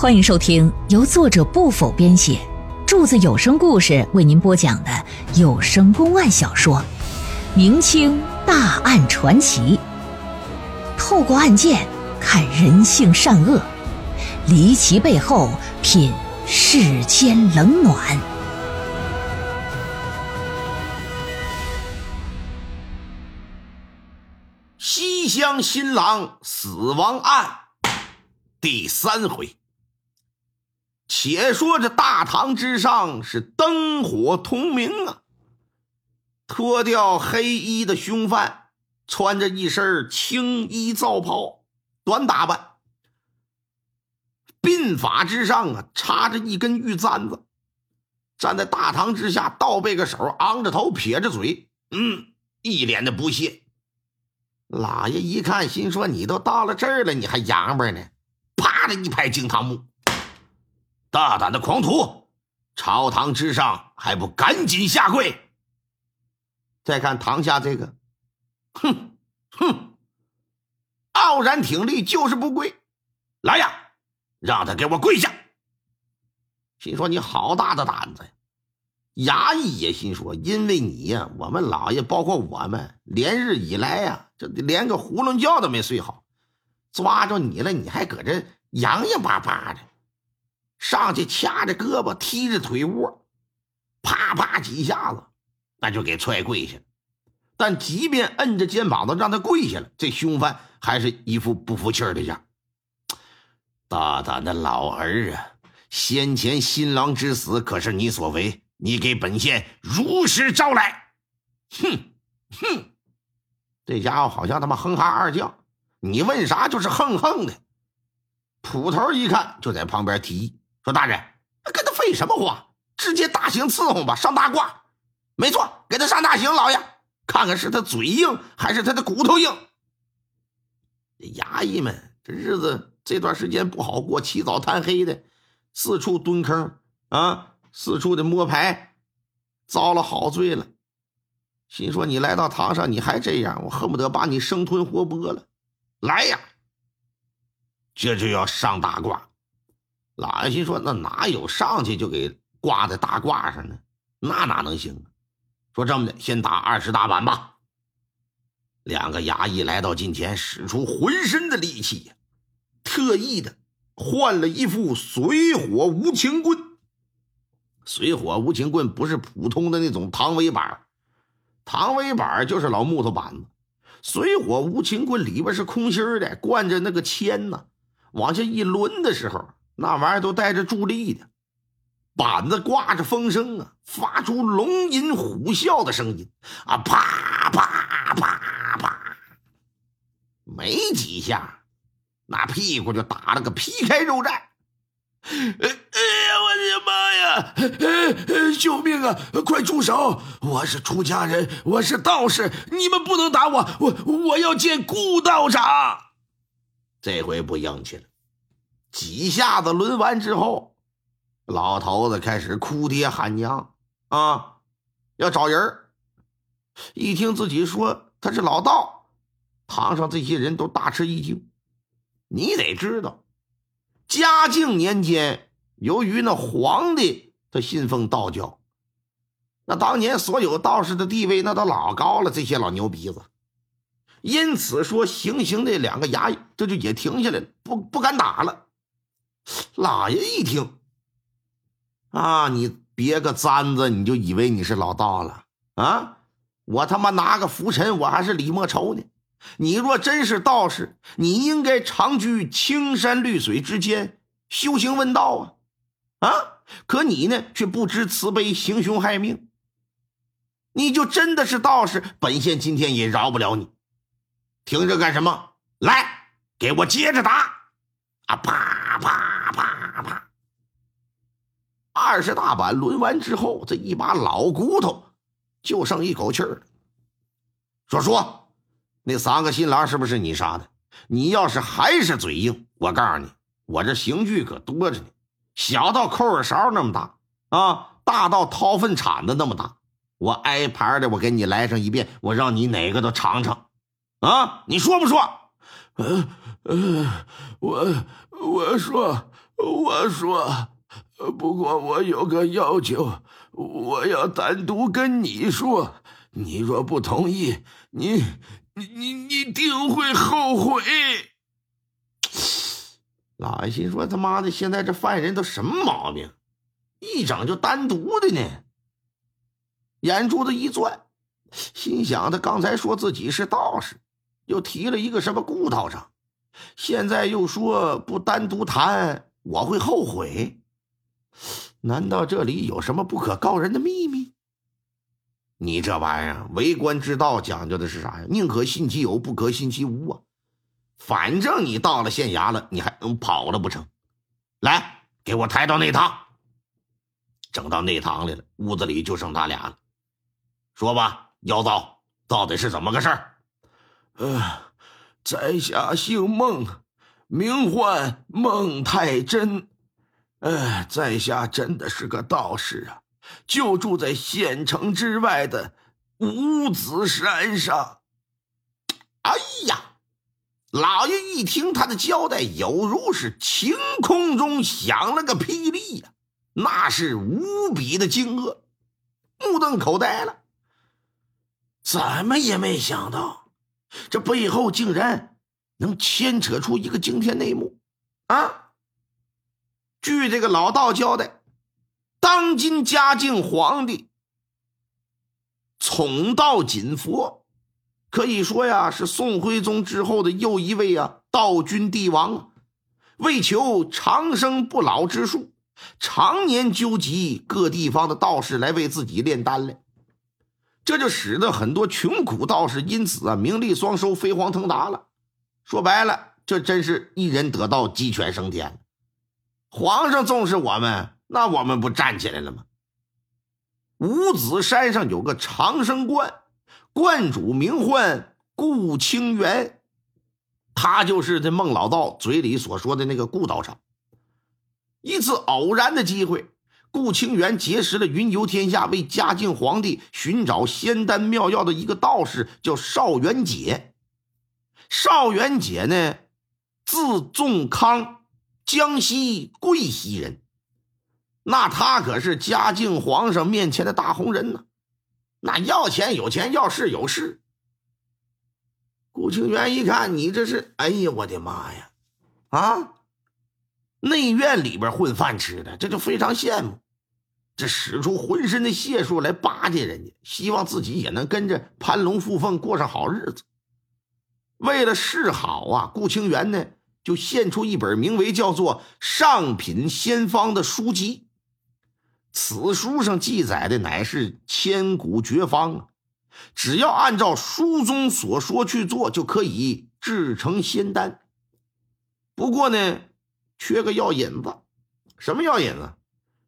欢迎收听由作者不否编写，柱子有声故事为您播讲的有声公案小说《明清大案传奇》，透过案件看人性善恶，离奇背后品世间冷暖。西乡新郎死亡案第三回。且说这大堂之上是灯火通明啊！脱掉黑衣的凶犯，穿着一身青衣皂袍，短打扮，鬓发之上啊插着一根玉簪子，站在大堂之下，倒背个手，昂着头，撇着嘴，嗯，一脸的不屑。老爷一看，心说：“你都到了这儿了，你还洋巴呢？”啪的一拍惊堂木。大胆的狂徒，朝堂之上还不赶紧下跪！再看堂下这个，哼哼，傲然挺立，就是不跪。来呀，让他给我跪下！心说你好大的胆子呀！衙役也心说，因为你呀，我们老爷包括我们连日以来呀，这连个囫囵觉都没睡好，抓着你了，你还搁这洋洋巴巴的。上去掐着胳膊，踢着腿窝，啪啪几下子，那就给踹跪下。但即便摁着肩膀子让他跪下了，这凶犯还是一副不服气的样。大胆的老儿啊！先前新郎之死可是你所为，你给本县如实招来。哼哼，这家伙好像他妈哼哈二将，你问啥就是哼哼的。捕头一看，就在旁边提议。说大人，跟他废什么话？直接大刑伺候吧，上大挂。没错，给他上大刑，老爷，看看是他嘴硬还是他的骨头硬。衙役们这日子这段时间不好过，起早贪黑的，四处蹲坑啊，四处的摸牌，遭了好罪了。心说你来到堂上，你还这样，我恨不得把你生吞活剥了。来呀，这就要上大挂。老爷心说：“那哪有上去就给挂在大褂上呢？那哪能行？”说这么的，先打二十大板吧。两个衙役来到近前，使出浑身的力气，特意的换了一副水火无情棍。水火无情棍不是普通的那种唐尾板，唐尾板就是老木头板子，水火无情棍里边是空心的，灌着那个铅呢，往下一抡的时候。那玩意儿都带着助力的，板子挂着风声啊，发出龙吟虎啸的声音啊，啪啪啪啪，没几下，那屁股就打了个皮开肉绽。哎呀，我的妈呀！救命啊！快住手！我是出家人，我是道士，你们不能打我，我我要见顾道长。这回不硬气了。几下子抡完之后，老头子开始哭爹喊娘啊，要找人一听自己说他是老道，堂上这些人都大吃一惊。你得知道，嘉靖年间，由于那皇帝他信奉道教，那当年所有道士的地位那都老高了，这些老牛鼻子，因此说行刑那两个衙役这就也停下来了，不不敢打了。老爷一听，啊，你别个簪子，你就以为你是老道了啊？我他妈拿个拂尘，我还是李莫愁呢。你若真是道士，你应该长居青山绿水之间，修行问道啊！啊，可你呢，却不知慈悲，行凶害命。你就真的是道士，本县今天也饶不了你。听着干什么？来，给我接着打！啊，啪！二十大板抡完之后，这一把老骨头就剩一口气儿了。说说，那三个新郎是不是你杀的？你要是还是嘴硬，我告诉你，我这刑具可多着呢，小到扣耳勺那么大啊，大到掏粪铲子那么大，我挨排的我给你来上一遍，我让你哪个都尝尝啊！你说不说？呃呃，我我说。我说，不过我有个要求，我要单独跟你说，你若不同意，你你你你定会后悔。老爷心说：“他妈的，现在这犯人都什么毛病？一整就单独的呢？”眼珠子一转，心想：他刚才说自己是道士，又提了一个什么顾道长，现在又说不单独谈，我会后悔。难道这里有什么不可告人的秘密？你这玩意儿，为官之道讲究的是啥呀？宁可信其有，不可信其无啊！反正你到了县衙了，你还能跑了不成？来，给我抬到内堂。整到内堂来了，屋子里就剩他俩了。说吧，妖道，到底是怎么个事儿？呃，在下姓孟，名唤孟太真。呃，在下真的是个道士啊，就住在县城之外的五子山上。哎呀！老爷一听他的交代，有如是晴空中响了个霹雳呀，那是无比的惊愕，目瞪口呆了。怎么也没想到，这背后竟然能牵扯出一个惊天内幕啊！据这个老道交代，当今嘉靖皇帝宠道锦佛。可以说呀，是宋徽宗之后的又一位啊道君帝王，为求长生不老之术，常年纠集各地方的道士来为自己炼丹来，这就使得很多穷苦道士因此啊名利双收，飞黄腾达了。说白了，这真是一人得道，鸡犬升天。皇上重视我们，那我们不站起来了吗？五子山上有个长生观。观主名唤顾清源，他就是这孟老道嘴里所说的那个顾道长。一次偶然的机会，顾清源结识了云游天下、为嘉靖皇帝寻找仙丹妙药的一个道士，叫邵元解。邵元解呢，字仲康，江西贵溪人。那他可是嘉靖皇上面前的大红人呢。那要钱有钱，要势有势。顾清源一看，你这是，哎呀，我的妈呀！啊，内院里边混饭吃的，这就非常羡慕，这使出浑身的解数来巴结人家，希望自己也能跟着攀龙附凤过上好日子。为了示好啊，顾清源呢就献出一本名为叫做《上品仙方》的书籍。此书上记载的乃是千古绝方啊！只要按照书中所说去做，就可以制成仙丹。不过呢，缺个药引子。什么药引子？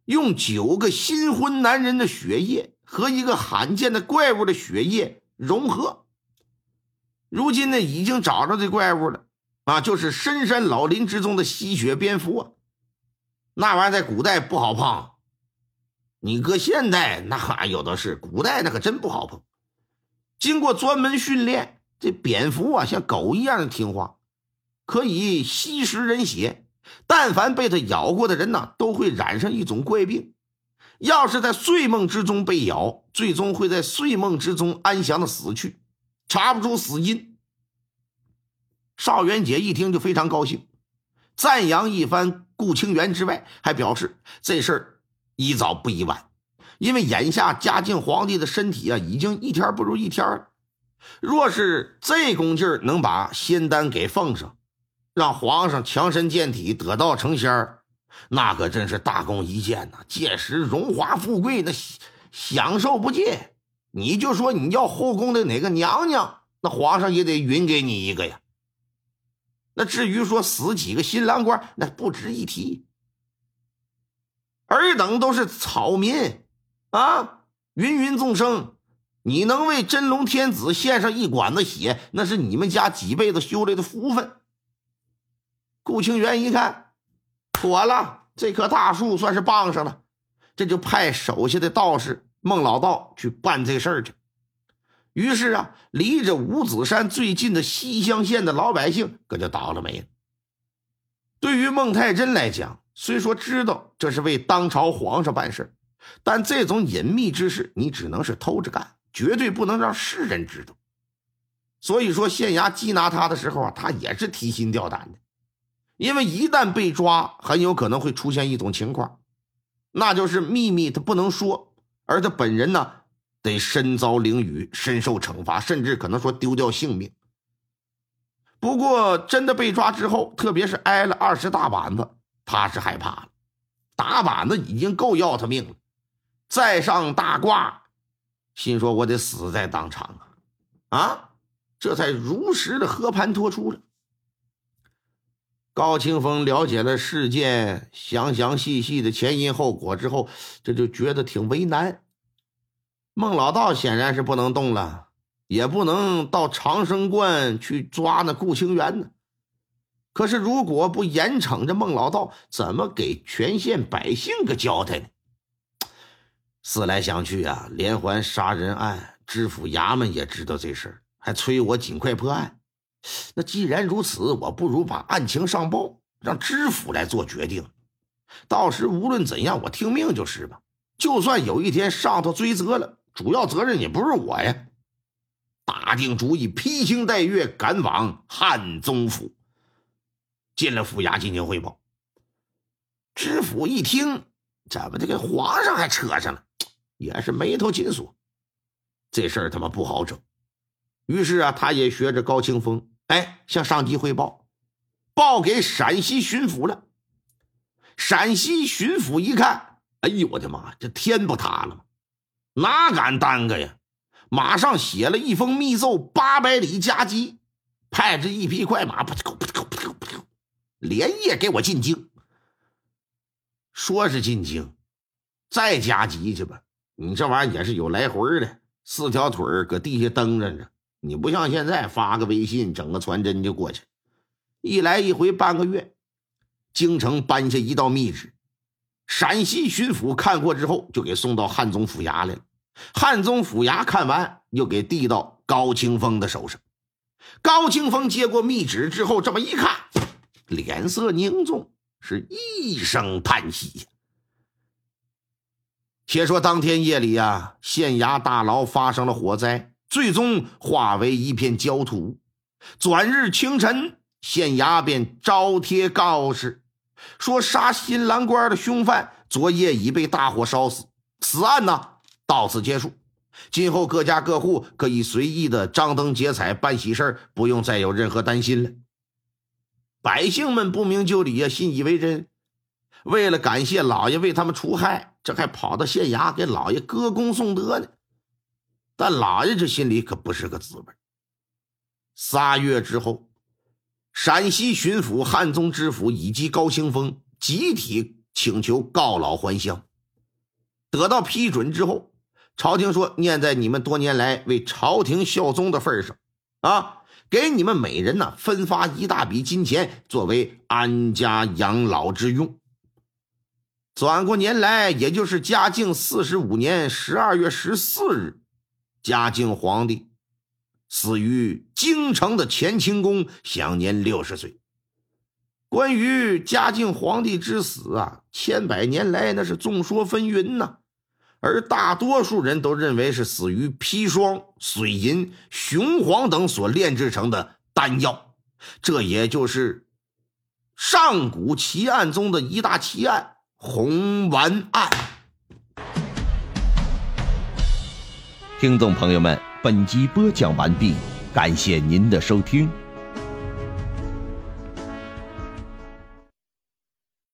用九个新婚男人的血液和一个罕见的怪物的血液融合。如今呢，已经找着这怪物了啊！就是深山老林之中的吸血蝙蝠啊！那玩意在古代不好碰。你搁现代那有的是，古代那可真不好碰。经过专门训练，这蝙蝠啊像狗一样的听话，可以吸食人血。但凡被它咬过的人呢，都会染上一种怪病。要是在睡梦之中被咬，最终会在睡梦之中安详的死去，查不出死因。邵元杰一听就非常高兴，赞扬一番顾清源之外，还表示这事儿。宜早不宜晚，因为眼下嘉靖皇帝的身体啊，已经一天不如一天了。若是这功劲儿能把仙丹给奉上，让皇上强身健体，得道成仙儿，那可真是大功一件呐！届时荣华富贵，那享受不尽。你就说你要后宫的哪个娘娘，那皇上也得允给你一个呀。那至于说死几个新郎官，那不值一提。尔等都是草民，啊，芸芸众生，你能为真龙天子献上一管子血，那是你们家几辈子修来的福分。顾清源一看，妥了，这棵大树算是傍上了，这就派手下的道士孟老道去办这事儿去。于是啊，离着五子山最近的西乡县的老百姓可就倒了霉了。对于孟太真来讲，虽说知道这是为当朝皇上办事，但这种隐秘之事，你只能是偷着干，绝对不能让世人知道。所以说，县衙缉拿他的时候啊，他也是提心吊胆的，因为一旦被抓，很有可能会出现一种情况，那就是秘密他不能说，而他本人呢，得身遭凌辱，深受惩罚，甚至可能说丢掉性命。不过，真的被抓之后，特别是挨了二十大板子，他是害怕了。打板子已经够要他命了，再上大褂，心说我得死在当场啊！啊！这才如实的和盘托出了。高清风了解了事件详详细细的前因后果之后，这就觉得挺为难。孟老道显然是不能动了，也不能到长生观去抓那顾清源呢。可是如果不严惩这孟老道，怎么给全县百姓个交代呢？思来想去啊，连环杀人案，知府衙门也知道这事儿。还催我尽快破案，那既然如此，我不如把案情上报，让知府来做决定。到时无论怎样，我听命就是吧。就算有一天上头追责了，主要责任也不是我呀。打定主意，披星戴月赶往汉宗府。进了府衙进行汇报。知府一听，怎么这个皇上还扯上了，也是眉头紧锁。这事儿他妈不好整。于是啊，他也学着高清风，哎，向上级汇报，报给陕西巡抚了。陕西巡抚一看，哎呦我的妈，这天不塌了吗？哪敢耽搁呀？马上写了一封密奏，八百里加急，派着一匹快马，噗噗噗噗噗噗，连夜给我进京。说是进京，再加急去吧。你这玩意儿也是有来回的，四条腿搁地下蹬着呢。你不像现在发个微信，整个传真就过去，一来一回半个月。京城颁下一道密旨，陕西巡抚看过之后，就给送到汉宗府衙来了。汉宗府衙看完，又给递到高清风的手上。高清风接过密旨之后，这么一看，脸色凝重，是一声叹息。且说当天夜里呀，县衙大牢发生了火灾。最终化为一片焦土。转日清晨，县衙便招贴告示，说杀新郎官的凶犯昨夜已被大火烧死，此案呢到此结束。今后各家各户可以随意的张灯结彩办喜事不用再有任何担心了。百姓们不明就里呀，信以为真。为了感谢老爷为他们除害，这还跑到县衙给老爷歌功颂德呢。但老爷这心里可不是个滋味。仨月之后，陕西巡抚、汉中知府以及高兴风集体请求告老还乡，得到批准之后，朝廷说：“念在你们多年来为朝廷效忠的份上，啊，给你们每人呢分发一大笔金钱，作为安家养老之用。”转过年来，也就是嘉靖四十五年十二月十四日。嘉靖皇帝死于京城的乾清宫，享年六十岁。关于嘉靖皇帝之死啊，千百年来那是众说纷纭呐，而大多数人都认为是死于砒霜、水银、雄黄等所炼制成的丹药，这也就是上古奇案中的一大奇案——红丸案。听众朋友们，本集播讲完毕，感谢您的收听。